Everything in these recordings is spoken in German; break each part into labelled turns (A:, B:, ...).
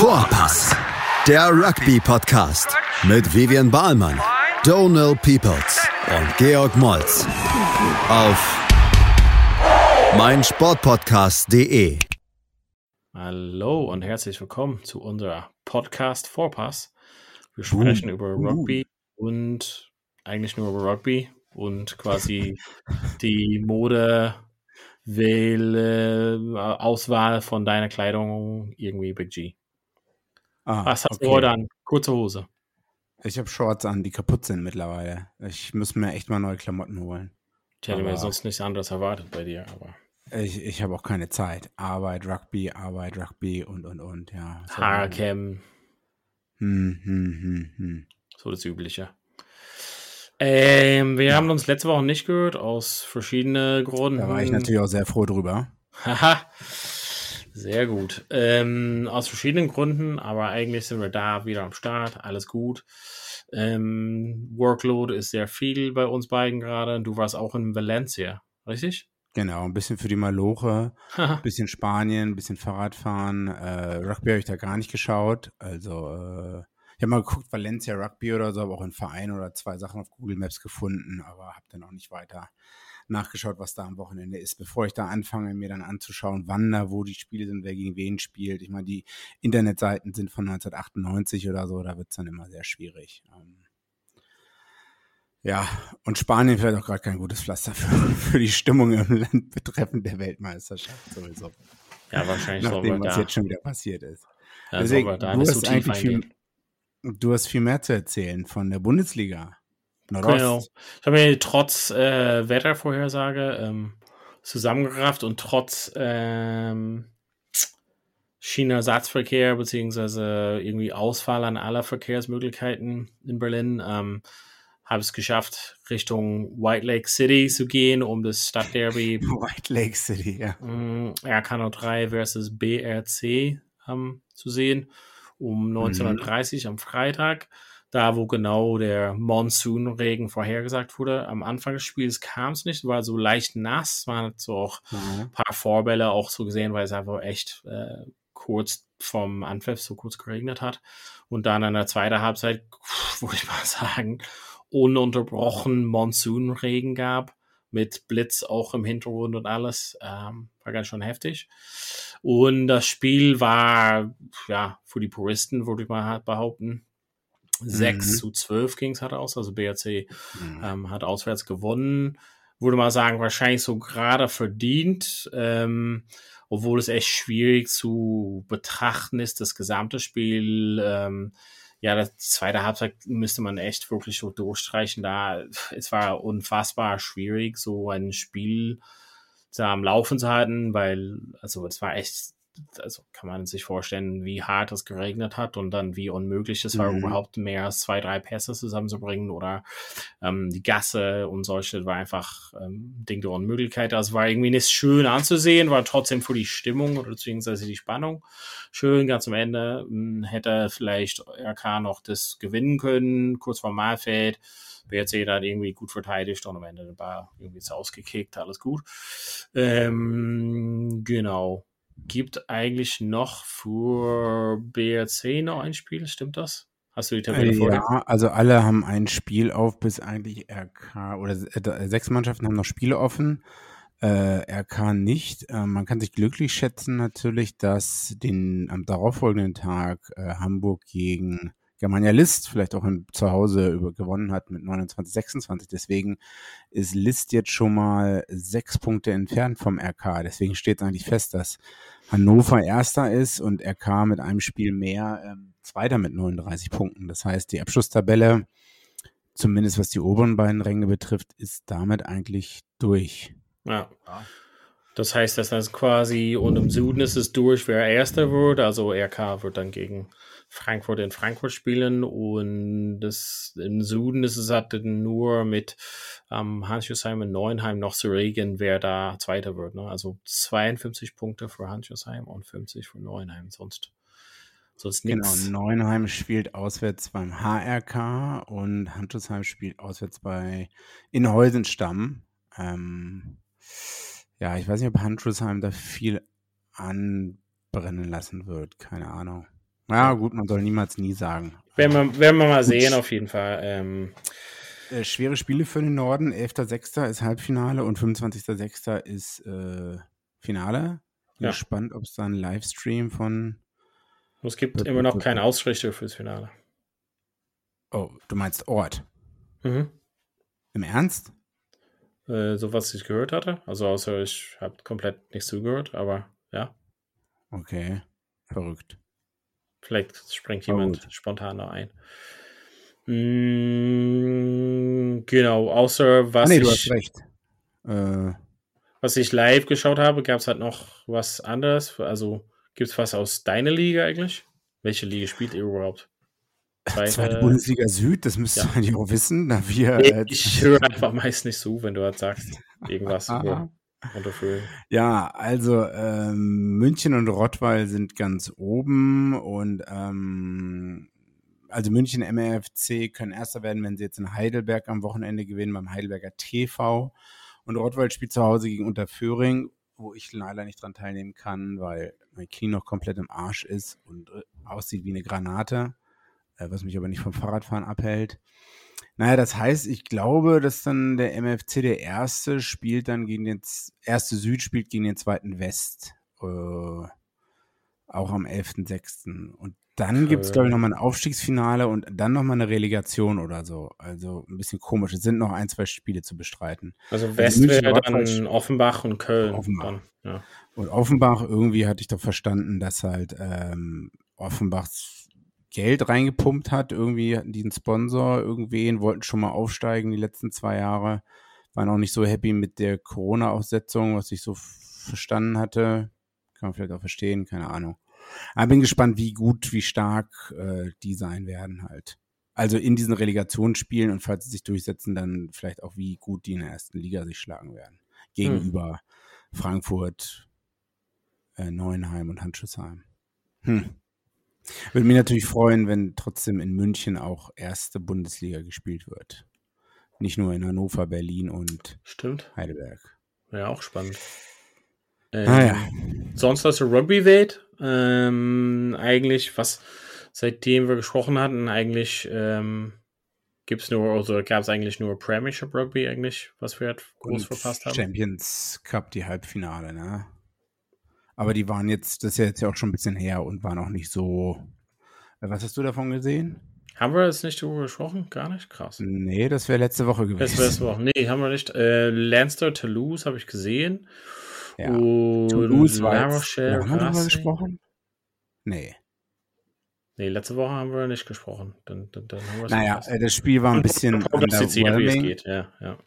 A: Vorpass, der Rugby-Podcast mit Vivian Bahlmann, Donal Peoples und Georg Moltz auf meinsportpodcast.de.
B: Hallo und herzlich willkommen zu unserer Podcast Vorpass. Wir sprechen uh, über Rugby uh. und eigentlich nur über Rugby und quasi die Mode Wähle, äh, Auswahl von deiner Kleidung irgendwie Big G. Ah, Was hast okay. du heute an? Kurze Hose.
C: Ich habe Shorts an, die kaputt sind mittlerweile. Ich muss mir echt mal neue Klamotten holen.
B: Ich hätte aber mir sonst nichts anderes erwartet bei dir, aber.
C: Ich, ich habe auch keine Zeit. Arbeit, Rugby, Arbeit, Rugby und und und, ja.
B: Haarcam. Hm, hm, hm, hm. So das Übliche. Ähm, wir ja. haben uns letzte Woche nicht gehört, aus verschiedenen Gründen.
C: Da war ich natürlich auch sehr froh drüber.
B: Haha. Sehr gut. Ähm, aus verschiedenen Gründen, aber eigentlich sind wir da wieder am Start. Alles gut. Ähm, Workload ist sehr viel bei uns beiden gerade. Du warst auch in Valencia, richtig?
C: Genau, ein bisschen für die Maloche, ein bisschen Spanien, ein bisschen Fahrradfahren. Äh, Rugby habe ich da gar nicht geschaut. Also äh, ich habe mal geguckt, Valencia Rugby oder so, aber auch ein Verein oder zwei Sachen auf Google Maps gefunden, aber habe dann auch nicht weiter nachgeschaut, was da am Wochenende ist, bevor ich da anfange, mir dann anzuschauen, wann da, wo die Spiele sind, wer gegen wen spielt. Ich meine, die Internetseiten sind von 1998 oder so, da wird es dann immer sehr schwierig. Ähm, ja, und Spanien vielleicht auch gerade kein gutes Pflaster für, für, die Stimmung im Land betreffend der Weltmeisterschaft sowieso.
B: Ja, wahrscheinlich.
C: Nachdem, was da. jetzt schon wieder passiert ist. Ja, Deswegen, du hast eigentlich viel, Du hast viel mehr zu erzählen von der Bundesliga.
B: Genau. Ich habe mir trotz äh, Wettervorhersage ähm, zusammengerafft und trotz ähm, China-Satzverkehr beziehungsweise irgendwie Ausfall an aller Verkehrsmöglichkeiten in Berlin ähm, habe es geschafft, Richtung White Lake City zu gehen, um das Stadtderby
C: White Lake City, ja.
B: RK03 versus BRC ähm, zu sehen um 19.30 mhm. am Freitag, da wo genau der Monsunregen vorhergesagt wurde. Am Anfang des Spiels kam es nicht, war so leicht nass, man hat so auch mhm. ein paar Vorbälle auch so gesehen, weil es einfach echt äh, kurz vom Anpfiff so kurz geregnet hat. Und dann in der zweiten Halbzeit, würde ich mal sagen, ununterbrochen Monsunregen gab mit Blitz auch im Hintergrund und alles. Ähm, war ganz schön heftig. Und das Spiel war, ja, für die Puristen, würde ich mal behaupten, 6 mhm. zu 12 ging es halt aus. Also BRC mhm. ähm, hat auswärts gewonnen. Würde mal sagen, wahrscheinlich so gerade verdient. Ähm, obwohl es echt schwierig zu betrachten ist, das gesamte Spiel. Ähm, ja, die zweite Halbzeit müsste man echt wirklich so durchstreichen. Da, es war unfassbar schwierig, so ein Spiel da am Laufen zu halten, weil, also es war echt also kann man sich vorstellen, wie hart es geregnet hat und dann wie unmöglich es war, mhm. überhaupt mehr als zwei, drei Pässe zusammenzubringen oder ähm, die Gasse und solche war einfach ähm, Ding der Unmöglichkeit. Also war irgendwie nicht schön anzusehen, war trotzdem für die Stimmung oder beziehungsweise die Spannung schön. Ganz am Ende mh, hm, hätte vielleicht RK noch das gewinnen können, kurz vor Malfeld. BRC dann irgendwie gut verteidigt und am Ende war irgendwie ist ausgekickt, alles gut. Ähm, genau gibt eigentlich noch für BRC noch ein Spiel, stimmt das? Hast du die Tabelle
C: äh, vor Ja, also alle haben ein Spiel auf, bis eigentlich RK oder äh, sechs Mannschaften haben noch Spiele offen. Äh, RK nicht. Äh, man kann sich glücklich schätzen natürlich, dass den am darauffolgenden Tag äh, Hamburg gegen Germania List vielleicht auch im, zu Hause über, gewonnen hat mit 29, 26. Deswegen ist List jetzt schon mal sechs Punkte entfernt vom RK. Deswegen steht eigentlich fest, dass Hannover Erster ist und RK mit einem Spiel mehr ähm, Zweiter mit 39 Punkten. Das heißt, die Abschlusstabelle, zumindest was die oberen beiden Ränge betrifft, ist damit eigentlich durch.
B: Ja. Das heißt, dass das quasi und im Süden ist es durch, wer Erster wird. Also RK wird dann gegen Frankfurt in Frankfurt spielen und das, im Süden ist es halt nur mit ähm, Hans-Josheim und Neuenheim noch zu regeln, wer da Zweiter wird. Ne? Also 52 Punkte für Hans-Josheim und 50 für Neuenheim, sonst, sonst nichts.
C: Genau, Neuenheim spielt auswärts beim HRK und Hans-Josheim spielt auswärts bei Inhäusenstamm. Ähm, ja, ich weiß nicht, ob Hans-Josheim da viel anbrennen lassen wird, keine Ahnung. Ja, gut, man soll niemals nie sagen.
B: Werden wir, werden wir mal sehen, auf jeden Fall. Ähm,
C: äh, schwere Spiele für den Norden. 11.06. ist Halbfinale und 25.06. ist äh, Finale. Bin
B: Ja.
C: gespannt, ob es da einen Livestream von.
B: es gibt immer noch keine Ausrichtung fürs Finale.
C: Oh, du meinst Ort.
B: Mhm.
C: Im Ernst?
B: Äh, so was ich gehört hatte. Also außer ich habe komplett nichts zugehört, aber ja,
C: Okay. Verrückt.
B: vielleicht springt jemand spontan da ein. Mm, genau, außer was
C: ah, nee, du
B: ich
C: hast recht. Äh,
B: was ich live geschaut habe, gab es halt noch was anderes. Also gibt es was aus deiner Liga eigentlich? Welche Liga spielt ihr überhaupt?
C: Zweite Bundesliga Süd, das müsst ihr
B: ja.
C: eigentlich auch wissen, da wir.
B: Nee,
C: äh,
B: ich höre einfach meist nicht zu, wenn du halt sagst, irgendwas.
C: Ja, also ähm, München und Rottweil sind ganz oben und ähm, also München MRFC können Erster werden, wenn sie jetzt in Heidelberg am Wochenende gewinnen beim Heidelberger TV und Rottweil spielt zu Hause gegen Unterföhring, wo ich leider nicht dran teilnehmen kann, weil mein Knie noch komplett im Arsch ist und äh, aussieht wie eine Granate, äh, was mich aber nicht vom Fahrradfahren abhält. Naja, das heißt, ich glaube, dass dann der MFC der erste spielt dann gegen den erste Süd spielt gegen den zweiten West. Äh, auch am 11.06. Und dann gibt es, glaube ich, nochmal ein Aufstiegsfinale und dann nochmal eine Relegation oder so. Also ein bisschen komisch. Es sind noch ein, zwei Spiele zu bestreiten.
B: Also West
C: München,
B: wäre dann Offenbach und Köln.
C: Offenbach.
B: Dann, ja.
C: Und Offenbach, irgendwie hatte ich doch verstanden, dass halt ähm, Offenbachs Geld reingepumpt hat. Irgendwie hatten die einen Sponsor, irgendwen, wollten schon mal aufsteigen die letzten zwei Jahre. Waren auch nicht so happy mit der Corona-Aussetzung, was ich so verstanden hatte. Kann man vielleicht auch verstehen, keine Ahnung. Aber bin gespannt, wie gut, wie stark äh, die sein werden halt. Also in diesen Relegationsspielen und falls sie sich durchsetzen, dann vielleicht auch, wie gut die in der ersten Liga sich schlagen werden. Gegenüber Frankfurt, äh, Neuenheim und Handschussheim. Hm. Würde mich natürlich freuen, wenn trotzdem in München auch erste Bundesliga gespielt wird. Nicht nur in Hannover, Berlin und
B: Stimmt.
C: Heidelberg.
B: Ja, auch spannend. Ähm,
C: Ah ja.
B: Sonst aus der Rugby-Welt, ähm, eigentlich, was seitdem wir gesprochen hatten, eigentlich ähm, gibt es nur, also gab es eigentlich nur Premiership Rugby eigentlich, was wir halt groß
C: Und
B: verpasst haben.
C: Champions Cup, die Halbfinale, ne? Aber die waren jetzt, das ist ja jetzt ja auch schon ein bisschen her und waren auch nicht so. Was hast du davon gesehen?
B: Haben wir jetzt nicht darüber gesprochen? Gar nicht? Krass.
C: Nee, das wäre letzte Woche gewesen.
B: Das wär's auch. Nee, haben wir nicht. Äh, Lanster, Toulouse habe ich gesehen.
C: Ja.
B: Und
C: Toulouse war jetzt, haben wir darüber gesprochen? Nee.
B: Nee, letzte Woche haben wir nicht gesprochen. Dann, dann, dann haben wir
C: Naja, äh, das Spiel war ein bisschen
B: prognostiziert, wie es geht. Ja, ja.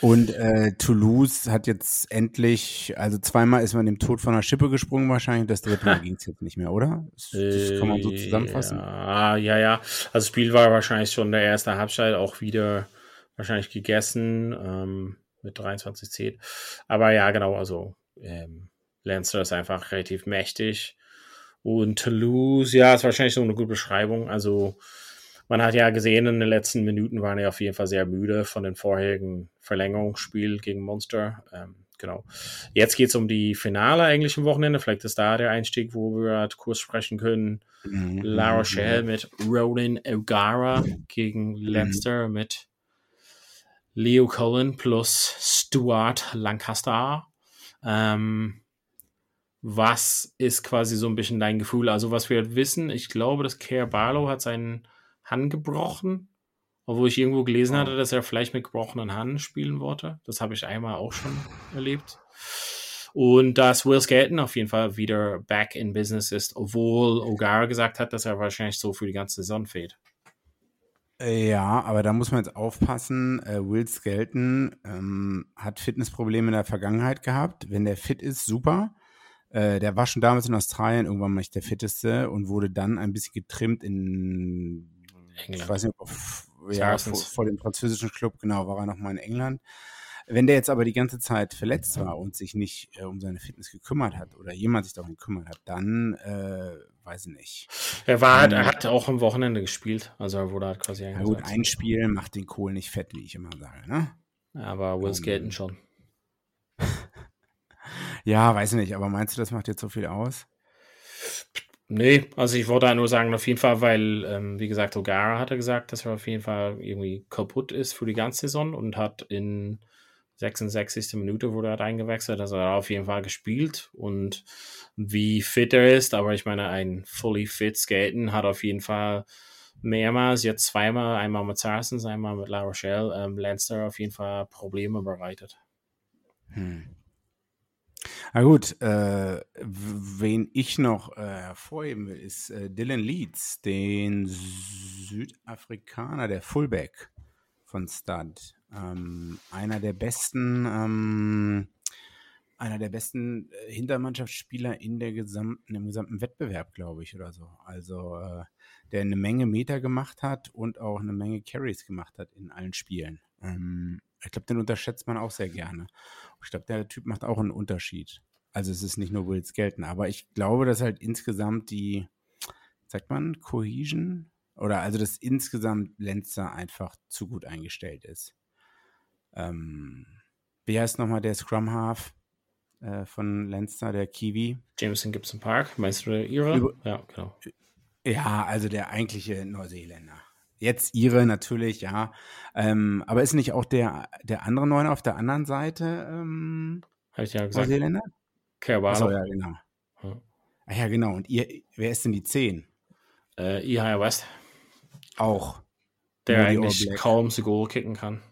C: Und äh, Toulouse hat jetzt endlich, also zweimal ist man dem Tod von der Schippe gesprungen wahrscheinlich, das dritte Mal ging es jetzt nicht mehr, oder? Das, das kann man so zusammenfassen.
B: Ja, ja, ja. Also das Spiel war wahrscheinlich schon der erste Halbzeit auch wieder wahrscheinlich gegessen ähm, mit 23-10. Aber ja, genau, also ähm, Lancer ist einfach relativ mächtig. Und Toulouse, ja, ist wahrscheinlich so eine gute Beschreibung. Also man hat ja gesehen, in den letzten Minuten waren ja auf jeden Fall sehr müde von den vorherigen Verlängerungsspiel gegen Monster. Ähm, genau. Jetzt geht es um die Finale eigentlich am Wochenende. Vielleicht ist da der Einstieg, wo wir halt kurz sprechen können.
C: Mhm.
B: La Rochelle mit Roland O'Gara gegen Leinster mit Leo Cullen plus Stuart Lancaster. Ähm, was ist quasi so ein bisschen dein Gefühl? Also, was wir halt wissen, ich glaube, dass Kerr Barlow hat seinen Hand gebrochen, obwohl ich irgendwo gelesen
C: Oh.
B: hatte, dass er vielleicht mit gebrochenen Hand spielen wollte. Das habe ich einmal auch schon erlebt. Und dass Will Skelton auf jeden Fall wieder back in business ist, obwohl O'Gara gesagt hat, dass er wahrscheinlich so für die ganze Saison fehlt.
C: Äh, Ja, aber da muss man jetzt aufpassen. Äh, Will Skelton ähm, hat Fitnessprobleme in der Vergangenheit gehabt. Wenn der fit ist, super. Äh, der war schon damals in Australien irgendwann mal nicht der fitteste und wurde dann ein bisschen getrimmt in
B: England.
C: Ich weiß nicht, ob ja, vor, vor dem französischen Club, genau, war er nochmal in England. Wenn der jetzt aber die ganze Zeit verletzt war und sich nicht äh, um seine Fitness gekümmert hat oder jemand sich darum gekümmert hat, dann äh, weiß ich nicht.
B: Er war halt, er
C: Ähm,
B: hat auch am Wochenende gespielt, also er wurde halt quasi
C: Ja gut, ein Spiel macht den Kohl nicht fett, wie ich immer sage. Ne?
B: Aber Will
C: Ähm,
B: Skelton schon.
C: Ja, weiß ich nicht, aber meinst du, das macht jetzt so viel aus?
B: Nee, also ich wollte nur sagen, auf jeden Fall, weil, ähm, wie gesagt, O'Gara hatte gesagt, dass er auf jeden Fall irgendwie kaputt ist für die ganze Saison und hat in 66. Minute wurde er eingewechselt, also er hat auf jeden Fall gespielt und wie fit er ist, aber ich meine, ein fully fit Skaten hat auf jeden Fall mehrmals, jetzt zweimal, einmal mit Saracens, einmal mit La Rochelle, ähm, Lancer auf jeden Fall Probleme bereitet. Hm.
C: Na gut, äh, wen ich noch äh, hervorheben will, ist äh, Dylan Leeds, den Südafrikaner, der Fullback von Stud. Ähm, einer der besten, ähm, einer der besten äh, Hintermannschaftsspieler in der gesamten, im gesamten Wettbewerb, glaube ich, oder so. Also äh, der eine Menge Meter gemacht hat und auch eine Menge Carries gemacht hat in allen Spielen. Ähm, ich glaube, den unterschätzt man auch sehr gerne. Ich glaube, der Typ macht auch einen Unterschied. Also es ist nicht nur Wills Gelten, aber ich glaube, dass halt insgesamt die, sagt man, Cohesion oder also dass insgesamt Lenzer einfach zu gut eingestellt ist. Ähm, wie heißt nochmal der Scrum Half äh, von Lenzer, der Kiwi?
B: Jameson Gibson Park, meinst du der Ira?
C: ja, genau. Ja, also der eigentliche Neuseeländer. Jetzt ihre natürlich, ja. Ähm, aber ist nicht auch der, der andere Neuner auf der anderen Seite ähm,
B: Habe ich ja gesagt.
C: Neuseeländer? Achso, ja, genau. Hm. Ah, ja, genau. Und ihr, wer ist denn die 10?
B: Äh, Ihaya West.
C: Auch.
B: Der eigentlich kaum zu Goal kicken kann.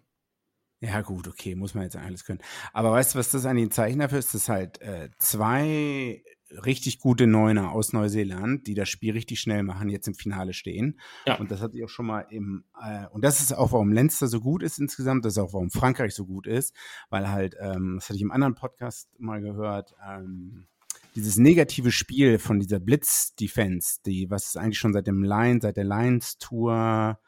C: Ja, gut, okay, muss man jetzt alles können. Aber weißt du, was das eigentlich ein Zeichen dafür ist? Das halt äh, zwei richtig gute Neuner aus Neuseeland, die das Spiel richtig schnell machen, jetzt im Finale stehen. Ja. Und das hatte ich auch schon mal im, äh, und das ist auch, warum Lenster so gut ist insgesamt, das ist auch, warum Frankreich so gut ist, weil halt, ähm, das hatte ich im anderen Podcast mal gehört, ähm, dieses negative Spiel von dieser Blitz-Defense, die, was es eigentlich schon seit dem Line, seit der Lions-Tour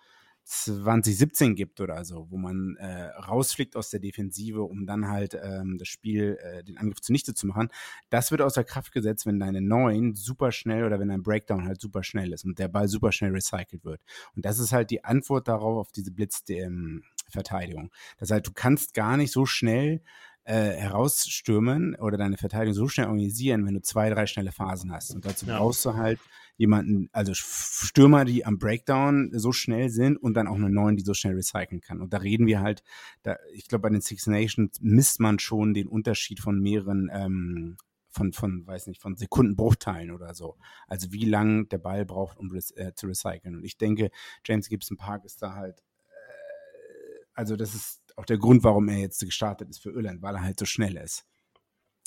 C: 2017 gibt oder so, wo man äh, rausfliegt aus der Defensive, um dann halt ähm, das Spiel, äh, den Angriff zunichte zu machen. Das wird außer Kraft gesetzt, wenn deine Neun super schnell oder wenn dein Breakdown halt super schnell ist und der Ball super schnell recycelt wird. Und das ist halt die Antwort darauf, auf diese Blitzverteidigung. Das heißt, du kannst gar nicht so schnell äh, herausstürmen oder deine Verteidigung so schnell organisieren, wenn du zwei, drei schnelle Phasen hast. Und dazu ja. brauchst du halt jemanden, also Stürmer, die am Breakdown so schnell sind und dann auch eine neuen, die so schnell recyceln kann. Und da reden wir halt, da, ich glaube, bei den Six Nations misst man schon den Unterschied von mehreren ähm, von, von, weiß nicht, von Sekundenbruchteilen oder so. Also wie lang der Ball braucht, um äh, zu recyceln. Und ich denke, James Gibson Park ist da halt, äh, also das ist auch der Grund, warum er jetzt gestartet ist für Irland, weil er halt so schnell ist.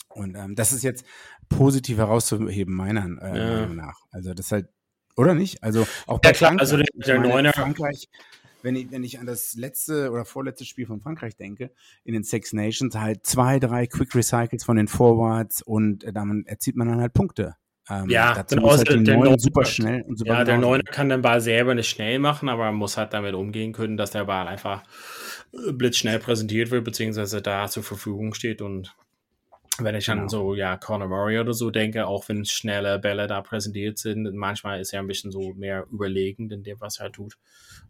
C: Und ähm, das ist jetzt positiv herauszuheben, meiner äh, ja. Meinung nach. Also das halt, oder nicht? Also auch bei ja, klar,
B: also der, der Neuner.
C: Frankreich, wenn ich, wenn ich an das letzte oder vorletzte Spiel von Frankreich denke, in den Six Nations, halt zwei, drei Quick Recycles von den Forwards und äh, damit erzielt man dann halt Punkte.
B: Ähm, ja, genau, halt der, der super schnell und super Ja, der Neuner kann den Ball selber nicht schnell machen, aber muss halt damit umgehen können, dass der Ball einfach äh, blitzschnell präsentiert wird, beziehungsweise da zur Verfügung steht und wenn ich genau. an so, ja, Conor Murray oder so denke, auch wenn schnelle Bälle da präsentiert sind, manchmal ist er ein bisschen so mehr überlegend in dem, was er tut.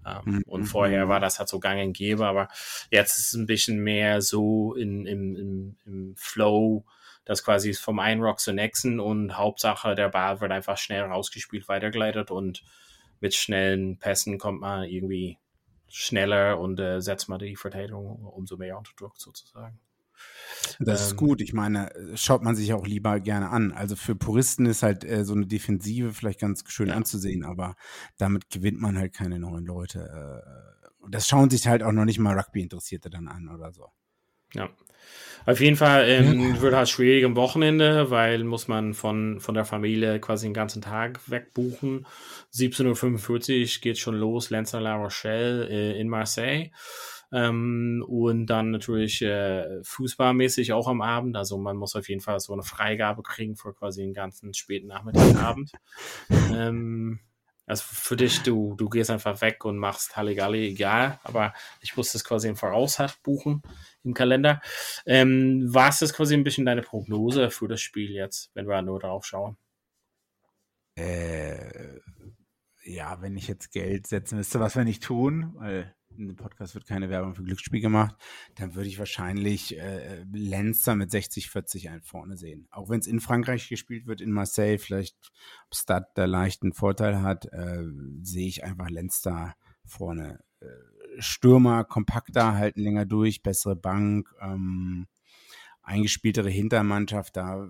B: Ähm, mhm. Und vorher war das halt so gang und gäbe, aber jetzt ist es ein bisschen mehr so in, im, im, im Flow, das quasi vom einen Rock zur nächsten und Hauptsache der Ball wird einfach schnell rausgespielt, weitergeleitet und mit schnellen Pässen kommt man irgendwie schneller und äh, setzt man die Verteidigung umso mehr unter Druck sozusagen.
C: Das ist ähm, gut. Ich meine, schaut man sich auch lieber gerne an. Also für Puristen ist halt äh, so eine Defensive vielleicht ganz schön ja. anzusehen, aber damit gewinnt man halt keine neuen Leute. Äh, das schauen sich halt auch noch nicht mal Rugby-Interessierte dann an oder so.
B: Ja. Auf jeden Fall ähm, wird halt schwierig am Wochenende, weil muss man von, von der Familie quasi den ganzen Tag wegbuchen. 17.45 Uhr geht schon los, Lenzer La Rochelle äh, in Marseille. Ähm, und dann natürlich äh, fußballmäßig auch am Abend. Also man muss auf jeden Fall so eine Freigabe kriegen für quasi den ganzen späten Nachmittagabend. ähm, also für dich, du, du gehst einfach weg und machst Halligalli, egal, aber ich muss das quasi im Voraus buchen im Kalender. Ähm, was ist quasi ein bisschen deine Prognose für das Spiel jetzt, wenn wir nur darauf schauen?
C: Äh, ja, wenn ich jetzt Geld setzen müsste, was wir nicht tun, weil in dem Podcast wird keine Werbung für Glücksspiel gemacht, dann würde ich wahrscheinlich äh, Lenzer mit 60-40 ein vorne sehen. Auch wenn es in Frankreich gespielt wird, in Marseille, vielleicht ob Stade da leicht einen Vorteil hat, äh, sehe ich einfach Lenster vorne. Äh, Stürmer, kompakter, halten länger durch, bessere Bank, ähm, eingespieltere Hintermannschaft, da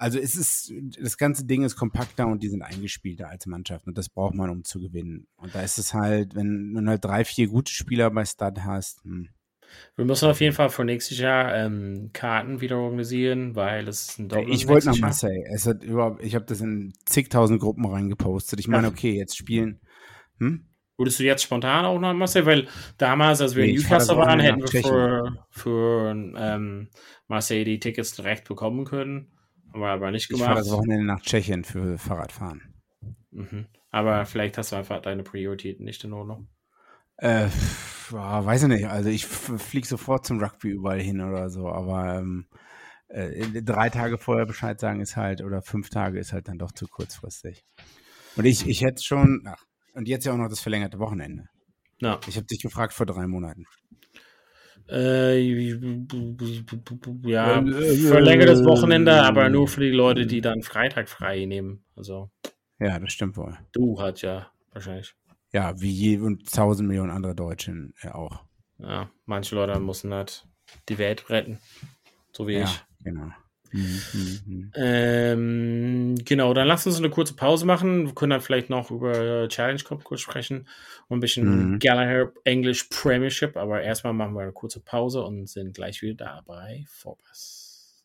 C: also es ist, das ganze Ding ist kompakter und die sind eingespielter als Mannschaft und das braucht man, um zu gewinnen. Und da ist es halt, wenn du halt drei, vier gute Spieler bei Stud hast. Hm.
B: Wir müssen auf jeden Fall für nächstes Jahr ähm, Karten wieder organisieren, weil es ist ein
C: Doppel. Ich wollte nach Marseille. Es hat überhaupt, ich habe das in zigtausend Gruppen reingepostet. Ich meine, okay, jetzt spielen. Hm?
B: Würdest du jetzt spontan auch nach Marseille? Weil damals, als wir nee, in Newcastle waren, hätten wir für, für ähm, Marseille die Tickets direkt bekommen können. Haben wir aber nicht gemacht. Ich
C: fahre das Wochenende nach Tschechien für Fahrradfahren.
B: Mhm. Aber vielleicht hast du einfach deine Prioritäten nicht in Ordnung.
C: Äh, boah, weiß ich nicht. Also ich fliege sofort zum Rugby überall hin oder so, aber ähm, äh, drei Tage vorher Bescheid sagen ist halt, oder fünf Tage ist halt dann doch zu kurzfristig. Und ich, ich hätte schon, ach, und jetzt ja auch noch das verlängerte Wochenende. Ja. Ich habe dich gefragt vor drei Monaten.
B: Äh, ja, verlängertes Wochenende, aber nur für die Leute, die dann Freitag frei nehmen. Also.
C: Ja, das stimmt wohl.
B: Du hat ja wahrscheinlich.
C: Ja, wie je und tausend Millionen andere Deutschen ja auch.
B: Ja, manche Leute müssen halt die Welt retten. So wie ja, ich.
C: Genau.
B: Mhm, mhm, mhm. Ähm, genau, dann lass uns eine kurze Pause machen. Wir können dann vielleicht noch über Challenge Cup kurz sprechen und ein bisschen mhm. Gallagher English Premiership, aber erstmal machen wir eine kurze Pause und sind gleich wieder da bei Vorpass.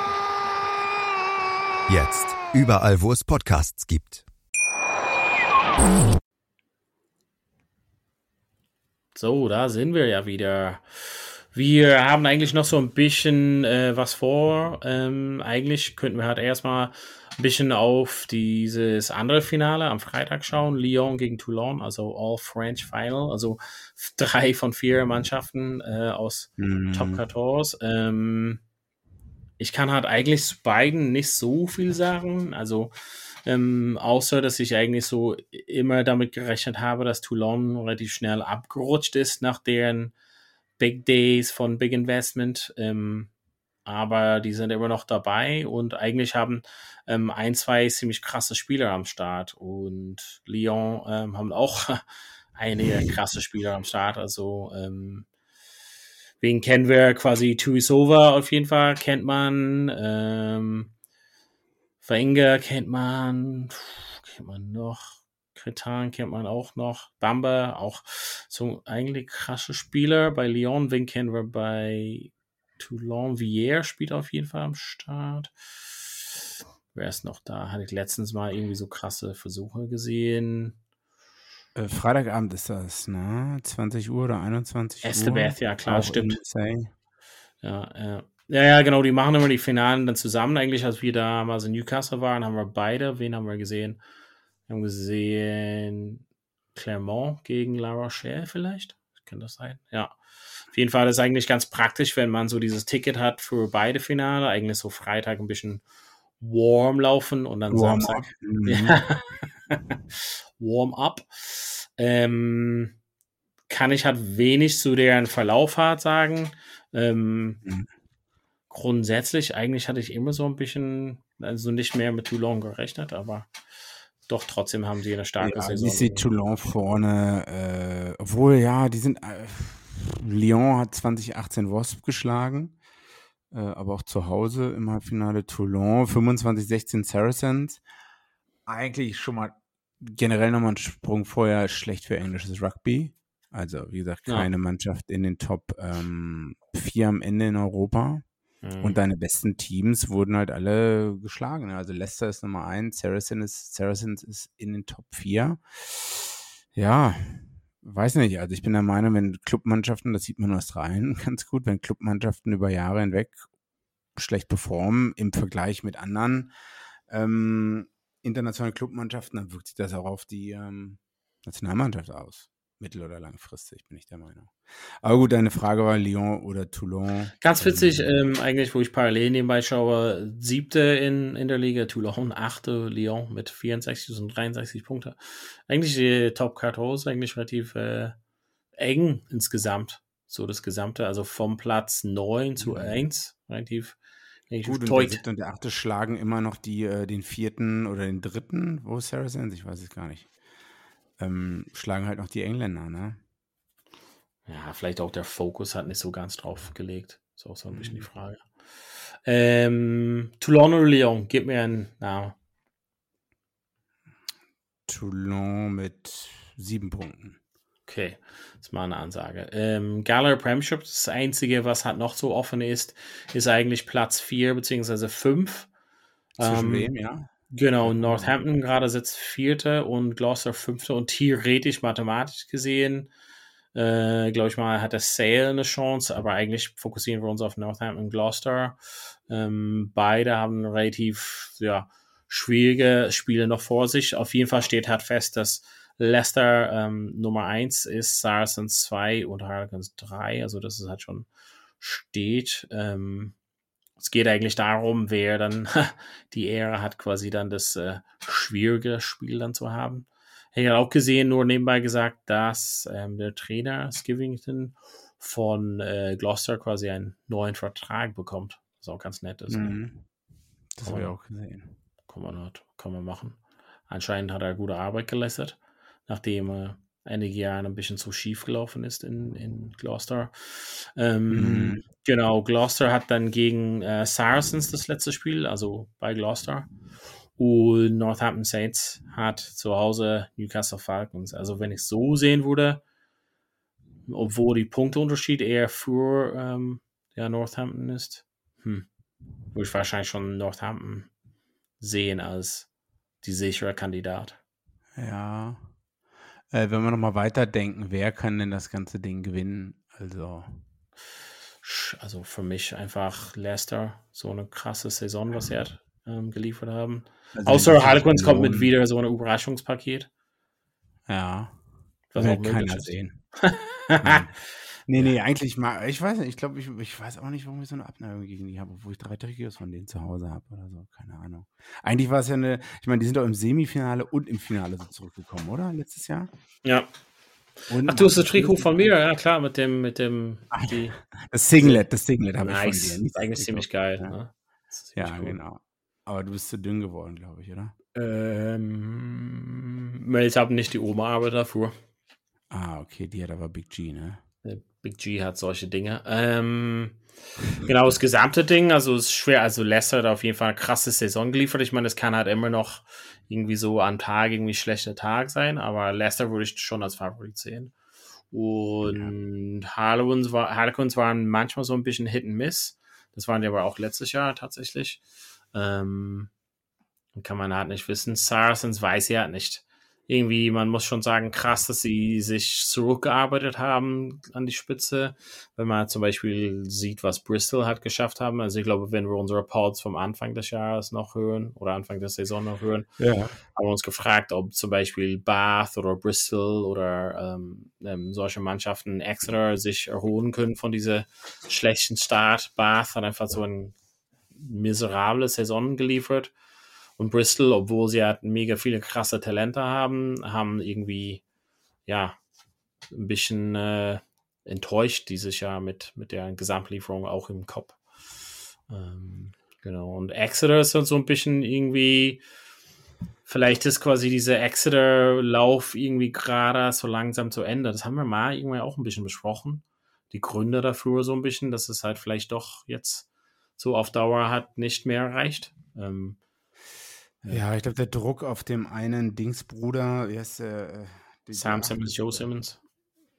A: Jetzt. Überall, wo es Podcasts gibt.
B: So, da sind wir ja wieder. Wir haben eigentlich noch so ein bisschen äh, was vor. Ähm, eigentlich könnten wir halt erstmal ein bisschen auf dieses andere Finale am Freitag schauen. Lyon gegen Toulon, also All French Final. Also drei von vier Mannschaften äh, aus mhm. Top 14. Ähm, ich kann halt eigentlich zu beiden nicht so viel sagen. Also, ähm, außer dass ich eigentlich so immer damit gerechnet habe, dass Toulon relativ schnell abgerutscht ist nach deren Big Days von Big Investment. Ähm, aber die sind immer noch dabei und eigentlich haben ähm, ein, zwei ziemlich krasse Spieler am Start. Und Lyon ähm, haben auch einige krasse Spieler am Start. Also ähm, Wen kennen wir quasi Tuisova auf jeden Fall, kennt man. Ähm, Wenger kennt man. Kennt man noch. Kretan kennt man auch noch. Bamba, auch so eigentlich krasse Spieler. Bei Lyon, wen kennen wir bei Toulon? Vier spielt auf jeden Fall am Start. Wer ist noch da? Hatte ich letztens mal irgendwie so krasse Versuche gesehen.
C: Äh, Freitagabend ist das, ne? 20 Uhr oder 21
B: Uhr. Estebeth, ja klar, Auch stimmt. Ja, ja. Ja, ja, genau, die machen immer die Finalen dann zusammen. Eigentlich, als wir damals in Newcastle waren, haben wir beide, wen haben wir gesehen? Wir haben gesehen Clermont gegen La Rochelle vielleicht. Kann das sein? Ja. Auf jeden Fall ist es eigentlich ganz praktisch, wenn man so dieses Ticket hat für beide Finale. Eigentlich so Freitag ein bisschen warm laufen und dann warm Samstag. Mhm. Ja. Warm-up. Ähm, kann ich halt wenig zu deren Verlauffahrt sagen. Ähm, mhm. Grundsätzlich, eigentlich hatte ich immer so ein bisschen, also nicht mehr mit Toulon gerechnet, aber doch trotzdem haben sie eine starke
C: ja, Saison. Ich sehe Toulon vorne, äh, obwohl, ja, die sind, äh, Lyon hat 2018 Wasp geschlagen, äh, aber auch zu Hause im Halbfinale Toulon, 25-16 Saracens. Eigentlich schon mal generell nochmal ein Sprung vorher schlecht für englisches Rugby. Also, wie gesagt, keine ja. Mannschaft in den Top ähm, 4 am Ende in Europa. Mhm. Und deine besten Teams wurden halt alle geschlagen. Ne? Also Leicester ist Nummer eins, Saracens ist, Saracens ist in den Top 4. Ja, weiß nicht. Also ich bin der Meinung, wenn Clubmannschaften, das sieht man in Australien ganz gut, wenn Clubmannschaften über Jahre hinweg schlecht performen im Vergleich mit anderen ähm, internationalen Clubmannschaften, dann wirkt sich das auch auf die ähm, Nationalmannschaft aus mittel- oder langfristig, bin ich der Meinung. Aber gut, deine Frage war Lyon oder Toulon.
B: Ganz witzig, ähm, eigentlich, wo ich parallel nebenbei schaue, siebte in, in der Liga, Toulon, achte Lyon mit 64 und 63 Punkte. Eigentlich die Top 14 eigentlich relativ äh, eng insgesamt. So das Gesamte, also vom Platz 9 zu mhm. 1, relativ
C: Gut, und der siebte und der achte schlagen immer noch die, äh, den vierten oder den dritten, wo ist Saracens? Ich weiß es gar nicht ähm, schlagen halt noch die Engländer, ne?
B: Ja, vielleicht auch der Fokus hat nicht so ganz drauf gelegt. Ist auch so ein bisschen die mhm. Frage. Ähm, Toulon oder Lyon? Gib mir einen Namen.
C: Toulon mit sieben Punkten.
B: Okay, das ist mal eine Ansage. Ähm, Gala Premiership, das einzige, was halt noch so offen ist, ist eigentlich Platz 4 bzw. 5.
C: Zwischen ähm, wem, ja?
B: Genau, Northampton gerade sitzt Vierte und Gloucester Fünfte und theoretisch, mathematisch gesehen, äh, glaube ich mal, hat der Sale eine Chance, aber eigentlich fokussieren wir uns auf Northampton und Gloucester. Ähm, beide haben relativ ja, schwierige Spiele noch vor sich. Auf jeden Fall steht halt fest, dass Leicester ähm, Nummer 1 ist, Saracens 2 und Harlequins 3, also das ist halt schon steht. Ähm, es geht eigentlich darum, wer dann die Ehre hat, quasi dann das äh, schwierige Spiel dann zu haben. Ich habe auch gesehen, nur nebenbei gesagt, dass ähm, der Trainer Skivington von äh, Gloucester quasi einen neuen Vertrag bekommt. Was auch ganz nett ist. Ne? Mhm.
C: Das habe ich auch gesehen.
B: Kann man, kann man machen. Anscheinend hat er gute Arbeit geleistet, nachdem er einige Jahre ein bisschen zu schief gelaufen ist in, in Gloucester. Ähm, mhm. Genau, Gloucester hat dann gegen äh, Saracens das letzte Spiel, also bei Gloucester. Und Northampton Saints hat zu Hause Newcastle Falcons. Also wenn ich so sehen würde, obwohl die Punkteunterschied eher für ähm, ja, Northampton ist, hm, würde ich wahrscheinlich schon Northampton sehen als die sichere Kandidat.
C: Ja, äh, wenn wir nochmal weiterdenken, wer kann denn das ganze Ding gewinnen? Also.
B: Also für mich einfach Leicester, so eine krasse Saison, was sie hat, ähm, geliefert haben. Also Außer Harlequins kommt mit wieder so ein Überraschungspaket.
C: Ja. Was auch keiner sehen. Nee, nee, eigentlich mal, ich weiß nicht, ich glaube, ich, ich weiß auch nicht, warum ich so eine Abneigung gegen die habe, obwohl ich drei Trikots von denen zu Hause habe oder so, keine Ahnung. Eigentlich war es ja eine, ich meine, die sind doch im Semifinale und im Finale so zurückgekommen, oder? Letztes Jahr?
B: Ja. Und Ach, du hast das Trikot von mir, ja klar, mit dem, mit dem,
C: die, das Singlet, das Singlet habe nice.
B: ich von dir. Nicht das ist eigentlich ziemlich geil,
C: ja,
B: ne?
C: ja cool. genau. Aber du bist zu dünn geworden, glaube ich, oder?
B: Ähm, ich habe nicht die Oma-Arbeit dafür.
C: Ah, okay, die hat aber Big G, ne?
B: Big G hat solche Dinge. Ähm, genau, das gesamte Ding, also ist schwer. Also Leicester hat auf jeden Fall eine krasse Saison geliefert. Ich meine, es kann halt immer noch irgendwie so am Tag irgendwie schlechter Tag sein, aber Leicester würde ich schon als Favorit sehen. Und ja. Harlequins, war, Harlequins waren manchmal so ein bisschen Hit and Miss. Das waren die aber auch letztes Jahr tatsächlich. Ähm, kann man halt nicht wissen. Saracens weiß ja halt nicht irgendwie, man muss schon sagen, krass, dass sie sich zurückgearbeitet haben an die Spitze. Wenn man zum Beispiel sieht, was Bristol hat geschafft haben. Also ich glaube, wenn wir unsere Reports vom Anfang des Jahres noch hören oder Anfang der Saison noch hören, ja. haben wir uns gefragt, ob zum Beispiel Bath oder Bristol oder ähm, ähm, solche Mannschaften Exeter sich erholen können von dieser schlechten Start. Bath hat einfach so eine miserable Saison geliefert. Und Bristol, obwohl sie halt mega viele krasse Talente haben, haben irgendwie, ja, ein bisschen äh, enttäuscht dieses Jahr mit, mit der Gesamtlieferung auch im Kopf. Ähm, genau. Und Exeter ist dann so ein bisschen irgendwie, vielleicht ist quasi dieser Exeter-Lauf irgendwie gerade so langsam zu Ende. Das haben wir mal irgendwie auch ein bisschen besprochen. Die Gründe dafür so ein bisschen, dass es halt vielleicht doch jetzt so auf Dauer hat nicht mehr erreicht. Ähm,
C: ja, ich glaube, der Druck auf dem einen Dingsbruder, wie heißt der?
B: Äh, Sam Simmons, Joe Simmons.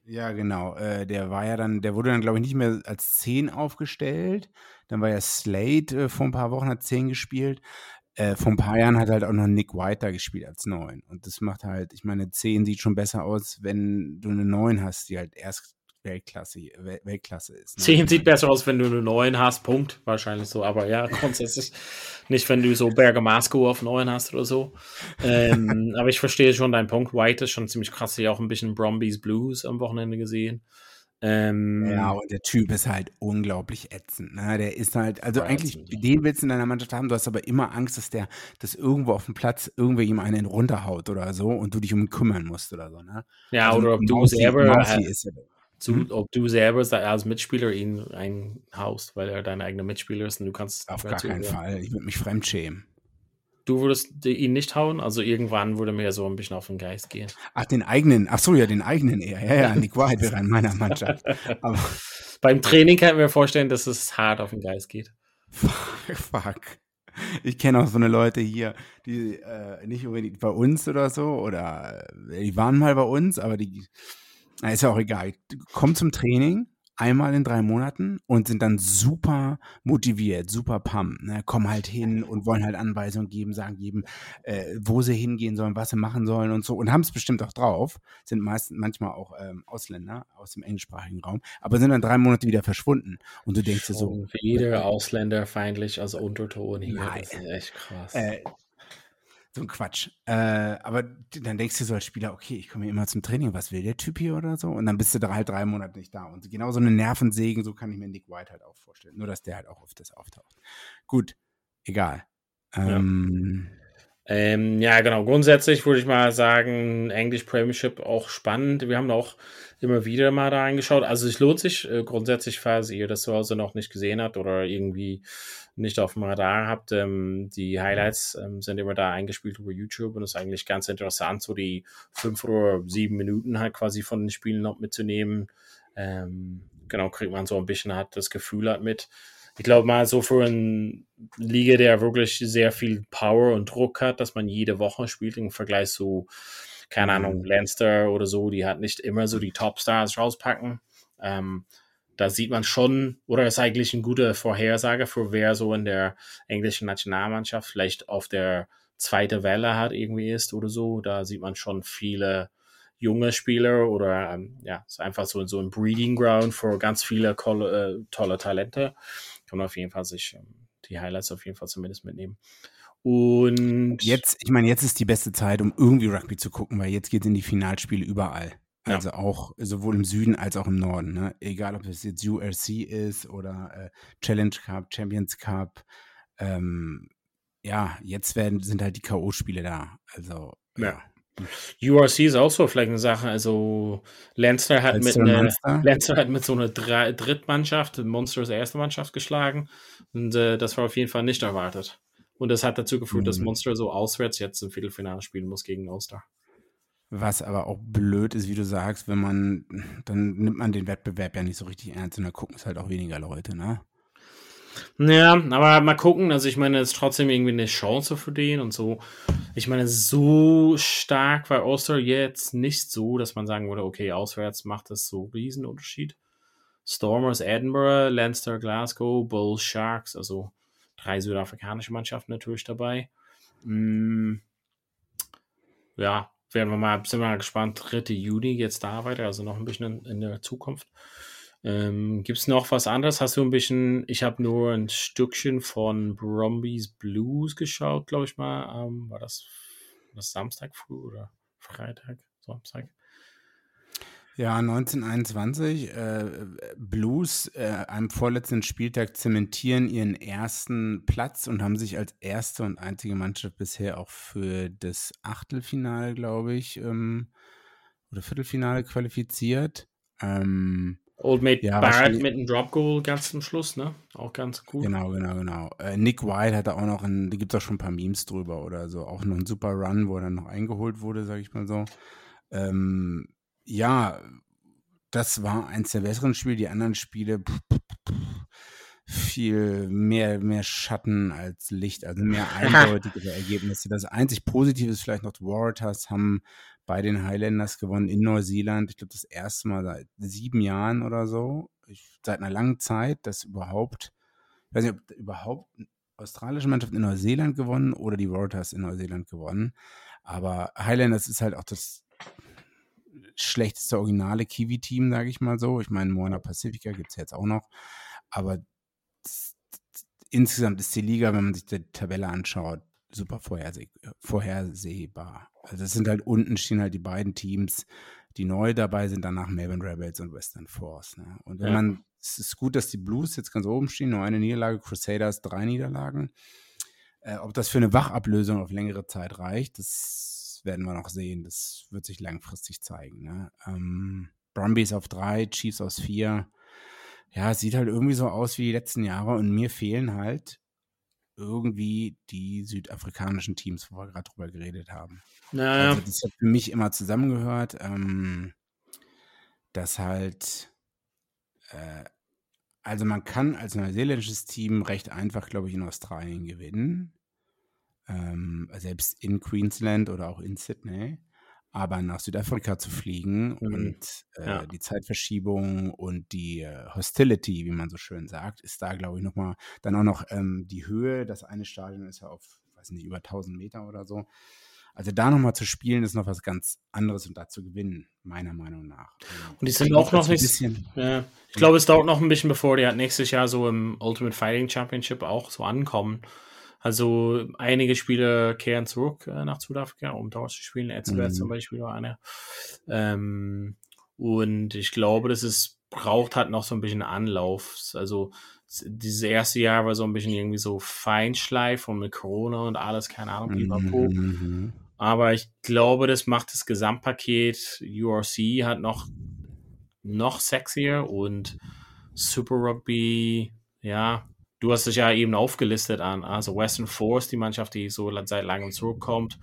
C: Ja, genau. Äh, der war ja dann, der wurde dann, glaube ich, nicht mehr als 10 aufgestellt. Dann war ja Slade äh, vor ein paar Wochen hat 10 gespielt. Äh, vor ein paar Jahren hat halt auch noch Nick White da gespielt als 9. Und das macht halt, ich meine, 10 sieht schon besser aus, wenn du eine 9 hast, die halt erst Weltklasse, Weltklasse ist.
B: Ne? 10 sieht besser aus, wenn du eine 9 hast, Punkt. Wahrscheinlich so, aber ja, grundsätzlich nicht, wenn du so Bergamasco auf 9 hast oder so. Ähm, aber ich verstehe schon deinen Punkt. White ist schon ziemlich krass. Ich auch ein bisschen Brombies Blues am Wochenende gesehen.
C: Ähm, ja, und der Typ ist halt unglaublich ätzend. Ne? Der ist halt, also eigentlich, den willst du in deiner Mannschaft haben, du hast aber immer Angst, dass der, dass irgendwo auf dem Platz irgendwer ihm einen runterhaut oder so und du dich um ihn kümmern musst oder so. Ne?
B: Ja, also oder ob du selber. Mausi ist ja, zu, mhm. ob du selber als Mitspieler ihn einhaust, weil er dein eigener Mitspieler ist und du kannst.
C: Auf gar keinen Fall. Ich würde mich fremdschämen.
B: Du würdest ihn nicht hauen? Also irgendwann würde mir so ein bisschen auf den Geist gehen.
C: Ach, den eigenen. Ach so, ja, den eigenen eher. Ja, ja, Nick White wäre in meiner Mannschaft.
B: Aber Beim Training kann ich mir vorstellen, dass es hart auf den Geist geht.
C: Fuck. Ich kenne auch so eine Leute hier, die äh, nicht unbedingt bei uns oder so, oder äh, die waren mal bei uns, aber die na, ist ja auch egal. Kommt zum Training einmal in drei Monaten und sind dann super motiviert, super pump. Ne? Kommen halt hin und wollen halt Anweisungen geben, sagen jedem, äh, wo sie hingehen sollen, was sie machen sollen und so. Und haben es bestimmt auch drauf. Sind meistens manchmal auch ähm, Ausländer aus dem englischsprachigen Raum, aber sind dann drei Monate wieder verschwunden. Und du denkst dir so.
B: Wieder Ausländer feindlich als Unterton hier. Nein. Das ist echt krass. Äh,
C: so ein Quatsch. Äh, aber dann denkst du so als Spieler, okay, ich komme hier immer zum Training, was will der Typ hier oder so? Und dann bist du da halt drei Monate nicht da. Und genau so eine Nervensägen, so kann ich mir Nick White halt auch vorstellen. Nur, dass der halt auch auf das auftaucht. Gut, egal.
B: Ja. Ähm, ja, genau. Grundsätzlich würde ich mal sagen, English Premiership auch spannend. Wir haben auch immer wieder mal da reingeschaut. Also es lohnt sich äh, grundsätzlich, falls ihr das zu Hause noch nicht gesehen habt oder irgendwie nicht auf dem Radar habt. Ähm, die Highlights ähm, sind immer da eingespielt über YouTube und es ist eigentlich ganz interessant, so die fünf oder sieben Minuten halt quasi von den Spielen noch mitzunehmen. Ähm, genau, kriegt man so ein bisschen halt das Gefühl halt mit. Ich glaube mal so für eine Liga, der wirklich sehr viel Power und Druck hat, dass man jede Woche spielt im Vergleich zu, keine Ahnung, mhm. Leinster oder so, die hat nicht immer so die Topstars rauspacken. Ähm, da sieht man schon, oder ist eigentlich eine gute Vorhersage für wer so in der englischen Nationalmannschaft vielleicht auf der zweiten Welle hat irgendwie ist oder so. Da sieht man schon viele junge Spieler oder ähm, ja, ist einfach so, so ein Breeding Ground für ganz viele äh, tolle Talente. Kann man auf jeden Fall sich ähm, die Highlights auf jeden Fall zumindest mitnehmen. Und
C: jetzt, ich meine, jetzt ist die beste Zeit, um irgendwie Rugby zu gucken, weil jetzt geht es in die Finalspiele überall. Also ja. auch sowohl im Süden als auch im Norden. Ne? Egal, ob es jetzt URC ist oder äh, Challenge Cup, Champions Cup. Ähm, ja, jetzt werden, sind halt die K.O.-Spiele da. Also, ja.
B: ja. URC ist auch so vielleicht eine Sache. Also Leinster hat, mit eine, Leinster hat mit so einer Dr Drittmannschaft, Monsters erste Mannschaft geschlagen. Und äh, das war auf jeden Fall nicht erwartet. Und das hat dazu geführt, mhm. dass Monster so auswärts jetzt im Viertelfinale spielen muss gegen Ulster.
C: Was aber auch blöd ist, wie du sagst, wenn man, dann nimmt man den Wettbewerb ja nicht so richtig ernst und dann gucken es halt auch weniger Leute, ne?
B: Ja, aber mal gucken. Also ich meine, es ist trotzdem irgendwie eine Chance für den und so. Ich meine, so stark war Ulster jetzt nicht so, dass man sagen würde, okay, auswärts macht das so einen Riesenunterschied. Stormers Edinburgh, Leinster Glasgow, Bulls Sharks, also drei südafrikanische Mannschaften natürlich dabei. Mm, ja, werden wir mal, sind wir mal gespannt, 3. Juni jetzt da weiter, also noch ein bisschen in, in der Zukunft. Ähm, Gibt es noch was anderes? Hast du ein bisschen, ich habe nur ein Stückchen von Brombies Blues geschaut, glaube ich mal. Ähm, war das, das Samstag früh oder Freitag? Samstag?
C: Ja, 1921. Äh, Blues äh, am vorletzten Spieltag zementieren ihren ersten Platz und haben sich als erste und einzige Mannschaft bisher auch für das Achtelfinale, glaube ich, ähm, oder Viertelfinale qualifiziert. Ähm,
B: Old Mate ja, Barrett mit einem Drop Goal ganz zum Schluss, ne? Auch ganz gut.
C: Genau, genau, genau. Äh, Nick White hatte auch noch ein, da gibt es auch schon ein paar Memes drüber oder so, auch noch ein super Run, wo er dann noch eingeholt wurde, sag ich mal so. Ähm, ja, das war eins der besseren Spiele. Die anderen Spiele, pff, pff, viel mehr, mehr Schatten als Licht, also mehr eindeutige Ergebnisse. Das einzig Positive ist vielleicht noch, die Waratahs haben bei den Highlanders gewonnen in Neuseeland. Ich glaube, das erste Mal seit sieben Jahren oder so. Ich, seit einer langen Zeit, dass überhaupt, ich weiß nicht, ob überhaupt australische Mannschaft in Neuseeland gewonnen oder die Waratahs in Neuseeland gewonnen. Aber Highlanders ist halt auch das schlechteste originale Kiwi-Team, sage ich mal so. Ich meine, Moana Pacifica gibt es jetzt auch noch. Aber insgesamt ist die Liga, wenn man sich die Tabelle anschaut, super vorherseh vorhersehbar. Also es sind halt unten stehen halt die beiden Teams, die neu dabei sind, danach Melbourne Rebels und Western Force. Ne? Und wenn ja. man, es ist gut, dass die Blues jetzt ganz oben stehen, nur eine Niederlage, Crusaders drei Niederlagen. Äh, ob das für eine Wachablösung auf längere Zeit reicht, das werden wir noch sehen. Das wird sich langfristig zeigen. Ne? Ähm, Brumbies auf drei, Chiefs aus vier. Ja, es sieht halt irgendwie so aus wie die letzten Jahre und mir fehlen halt irgendwie die südafrikanischen Teams, wo wir gerade drüber geredet haben.
B: Naja.
C: Also das hat für mich immer zusammengehört, ähm, dass halt, äh, also man kann als neuseeländisches Team recht einfach, glaube ich, in Australien gewinnen. Ähm, selbst in Queensland oder auch in Sydney. Aber nach Südafrika zu fliegen mhm. und äh, ja. die Zeitverschiebung und die äh, Hostility, wie man so schön sagt, ist da, glaube ich, nochmal, dann auch noch ähm, die Höhe. Das eine Stadion ist ja auf, weiß nicht, über 1000 Meter oder so. Also da nochmal zu spielen, ist noch was ganz anderes und da zu gewinnen, meiner Meinung nach.
B: Und die sind auch noch nicht. Bisschen, ja. Ich glaube, es dauert noch ein bisschen, bevor die halt nächstes Jahr so im Ultimate Fighting Championship auch so ankommen. Also einige Spieler kehren zurück äh, nach Südafrika, um dort zu spielen. Etzberg mhm. zum Beispiel war einer. Ähm, und ich glaube, dass es braucht halt noch so ein bisschen Anlauf. Also dieses erste Jahr war so ein bisschen irgendwie so Feinschleif und mit Corona und alles, keine Ahnung, wie mhm. Aber ich glaube, das macht das Gesamtpaket. URC hat noch, noch sexier und Super Rugby, ja, Du hast es ja eben aufgelistet an, also Western Force, die Mannschaft, die so seit langem zurückkommt,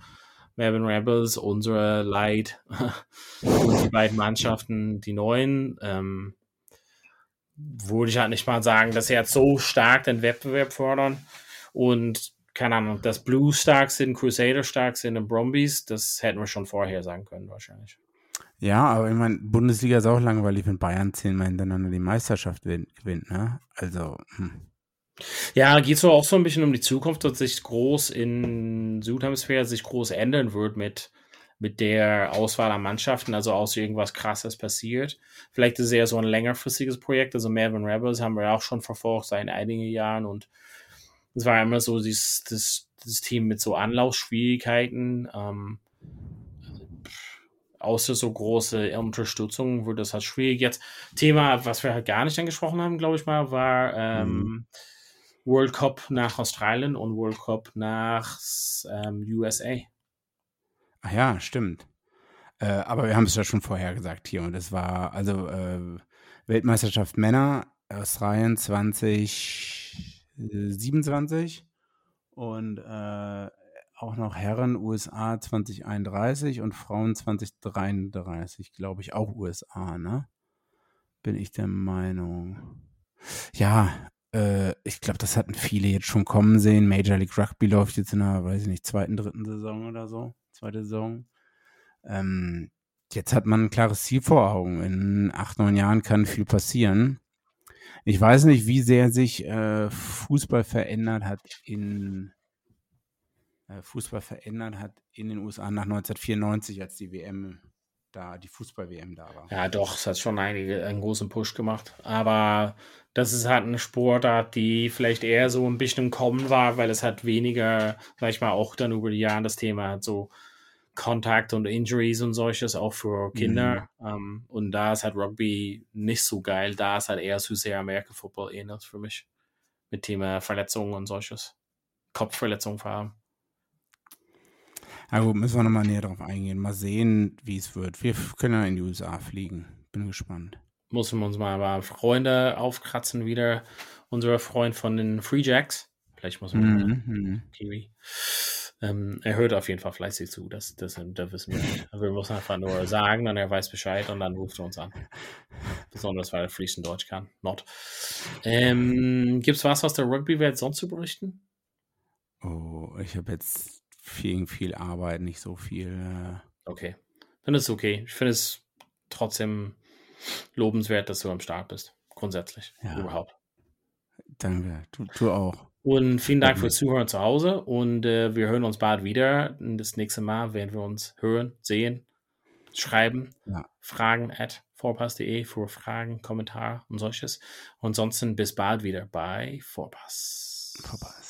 B: Melbourne Rebels, unsere Light und die beiden Mannschaften, die neuen. Ähm, würde ich halt nicht mal sagen, dass sie jetzt so stark den Wettbewerb fördern und keine Ahnung, dass Blues stark sind, Crusader stark sind und Brombies, das hätten wir schon vorher sagen können wahrscheinlich.
C: Ja, aber ich meine, Bundesliga ist auch langweilig, wenn Bayern zehnmal hintereinander die Meisterschaft gewinnt, ne? Also, hm.
B: Ja, geht so auch so ein bisschen um die Zukunft, dass sich groß in Südhemisphäre sich groß ändern wird mit, mit der Auswahl an Mannschaften, also aus irgendwas krasses passiert. Vielleicht ist es eher so ein längerfristiges Projekt. Also Melbourne Rebels haben wir auch schon verfolgt seit einigen Jahren und es war immer so dieses, das, das Team mit so Anlaufschwierigkeiten. Ähm, außer so große Unterstützung wird das halt schwierig. Jetzt Thema, was wir halt gar nicht angesprochen haben, glaube ich mal, war ähm, mhm World Cup nach Australien und World Cup nach ähm, USA.
C: Ach ja, stimmt. Äh, aber wir haben es ja schon vorher gesagt hier und es war also äh, Weltmeisterschaft Männer Australien 2027 und äh, auch noch Herren USA 2031 und Frauen 2033, glaube ich, auch USA, ne? Bin ich der Meinung. Ja, äh, ich glaube, das hatten viele jetzt schon kommen sehen. Major League Rugby läuft jetzt in der, weiß ich nicht, zweiten, dritten Saison oder so. Zweite Saison. Ähm, jetzt hat man ein klares Ziel vor Augen. In acht, neun Jahren kann viel passieren. Ich weiß nicht, wie sehr sich äh, Fußball verändert hat in äh, Fußball verändert hat in den USA nach 1994, als die WM da die Fußball-WM da war.
B: Ja, doch, es hat schon einige, einen großen Push gemacht. Aber das ist halt eine Sportart, die vielleicht eher so ein bisschen im Kommen war, weil es hat weniger, sag ich mal, auch dann über die Jahre das Thema hat so Kontakt und Injuries und solches auch für Kinder. Mhm. Um, ähm, und da ist halt Rugby nicht so geil. Da ist halt eher so sehr American Football ähnlich für mich. Mit Thema Verletzungen und solches. Kopfverletzungen vor allem.
C: Na gut, müssen wir nochmal näher drauf eingehen. Mal sehen, wie es wird. Wir können ja in die USA fliegen. Bin gespannt.
B: Müssen wir uns mal aber Freunde aufkratzen wieder. Unser Freund von den Free Jacks. Vielleicht muss man mhm. mhm. Kiwi. Ähm, er hört auf jeden Fall fleißig zu, das, das, das wissen wir nicht. Wir müssen einfach nur sagen, dann er weiß Bescheid und dann ruft er uns an. Besonders weil er fließend Deutsch kann. Not. Ähm, Gibt es was aus der Rugby-Welt sonst zu berichten?
C: Oh, ich habe jetzt viel, viel Arbeit, nicht so viel. Äh
B: okay. Dann ist es okay. Ich finde es trotzdem lobenswert, dass du am Start bist. Grundsätzlich. Ja. Überhaupt.
C: Danke. Du, du auch.
B: Und vielen Dank fürs Zuhören zu Hause und äh, wir hören uns bald wieder. Das nächste Mal werden wir uns hören, sehen, schreiben, ja. fragen at vorpass.de für Fragen, Kommentare und solches. Und ansonsten bis bald wieder bei Vorpass.
C: Vorpass.